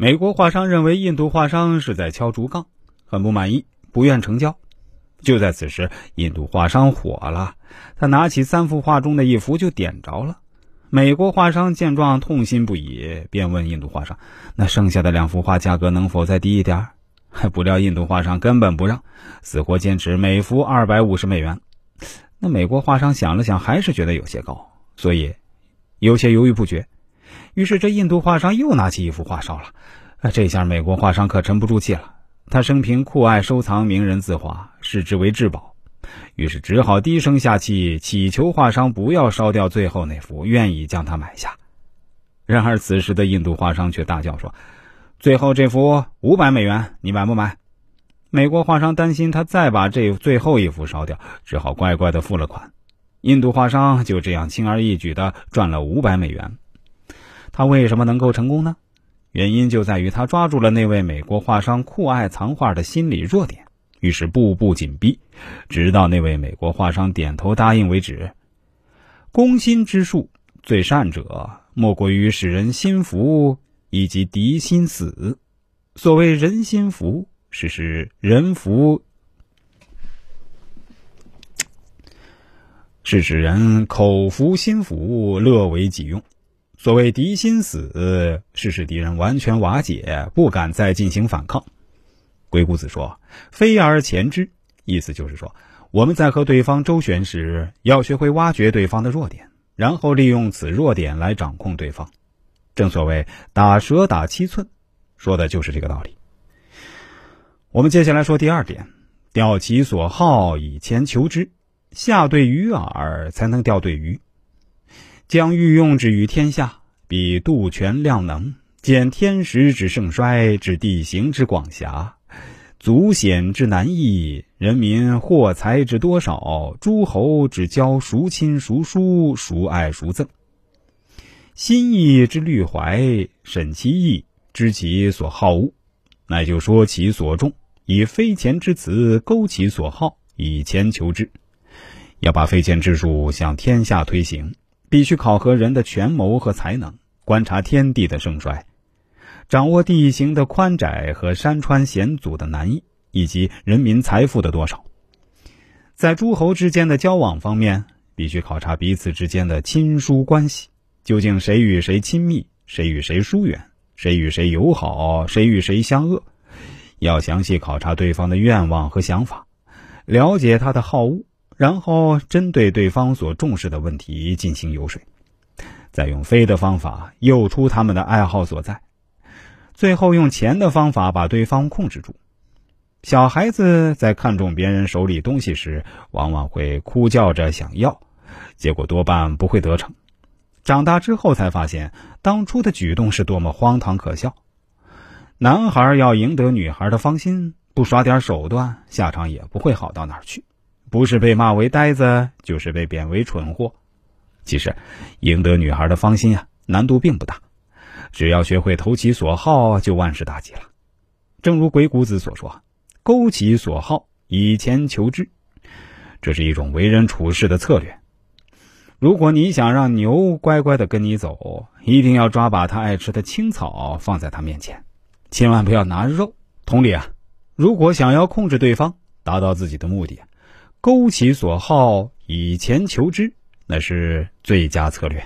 美国画商认为印度画商是在敲竹杠，很不满意，不愿成交。就在此时，印度画商火了，他拿起三幅画中的一幅就点着了。美国画商见状痛心不已，便问印度画商：“那剩下的两幅画价格能否再低一点？”还不料印度画商根本不让，死活坚持每幅二百五十美元。那美国画商想了想，还是觉得有些高，所以有些犹豫不决。于是这印度画商又拿起一幅画烧了。这下美国画商可沉不住气了。他生平酷爱收藏名人字画，视之为至宝，于是只好低声下气祈求画商不要烧掉最后那幅，愿意将它买下。然而此时的印度画商却大叫说：“最后这幅五百美元，你买不买？”美国画商担心他再把这最后一幅烧掉，只好乖乖的付了款。印度画商就这样轻而易举的赚了五百美元。他为什么能够成功呢？原因就在于他抓住了那位美国画商酷爱藏画的心理弱点，于是步步紧逼，直到那位美国画商点头答应为止。攻心之术最善者，莫过于使人心服以及敌心死。所谓人心服，是使人服，是使人口服心服，乐为己用。所谓敌心死，是使敌人完全瓦解，不敢再进行反抗。鬼谷子说：“飞而前之。”意思就是说，我们在和对方周旋时，要学会挖掘对方的弱点，然后利用此弱点来掌控对方。正所谓“打蛇打七寸”，说的就是这个道理。我们接下来说第二点：钓其所好，以钱求之。下对鱼饵，才能钓对鱼。将欲用之于天下，必度权量能，见天时之盛衰，知地形之广狭，足险之难易，人民获财之多少，诸侯之交孰亲孰疏，孰爱孰憎，心意之虑怀，审其意，知其所好恶，乃就说其所重，以非钱之词勾其所好，以钱求之。要把非钱之术向天下推行。必须考核人的权谋和才能，观察天地的盛衰，掌握地形的宽窄和山川险阻的难易，以及人民财富的多少。在诸侯之间的交往方面，必须考察彼此之间的亲疏关系，究竟谁与谁亲密，谁与谁疏远，谁与谁友好，谁与谁相恶。要详细考察对方的愿望和想法，了解他的好恶。然后针对对方所重视的问题进行游说，再用飞的方法诱出他们的爱好所在，最后用钱的方法把对方控制住。小孩子在看中别人手里东西时，往往会哭叫着想要，结果多半不会得逞。长大之后才发现，当初的举动是多么荒唐可笑。男孩要赢得女孩的芳心，不耍点手段，下场也不会好到哪儿去。不是被骂为呆子，就是被贬为蠢货。其实，赢得女孩的芳心啊，难度并不大，只要学会投其所好，就万事大吉了。正如鬼谷子所说：“勾其所好，以钱求之。”这是一种为人处事的策略。如果你想让牛乖乖的跟你走，一定要抓把它爱吃的青草放在它面前，千万不要拿肉。同理啊，如果想要控制对方，达到自己的目的。勾其所好，以钱求之，那是最佳策略。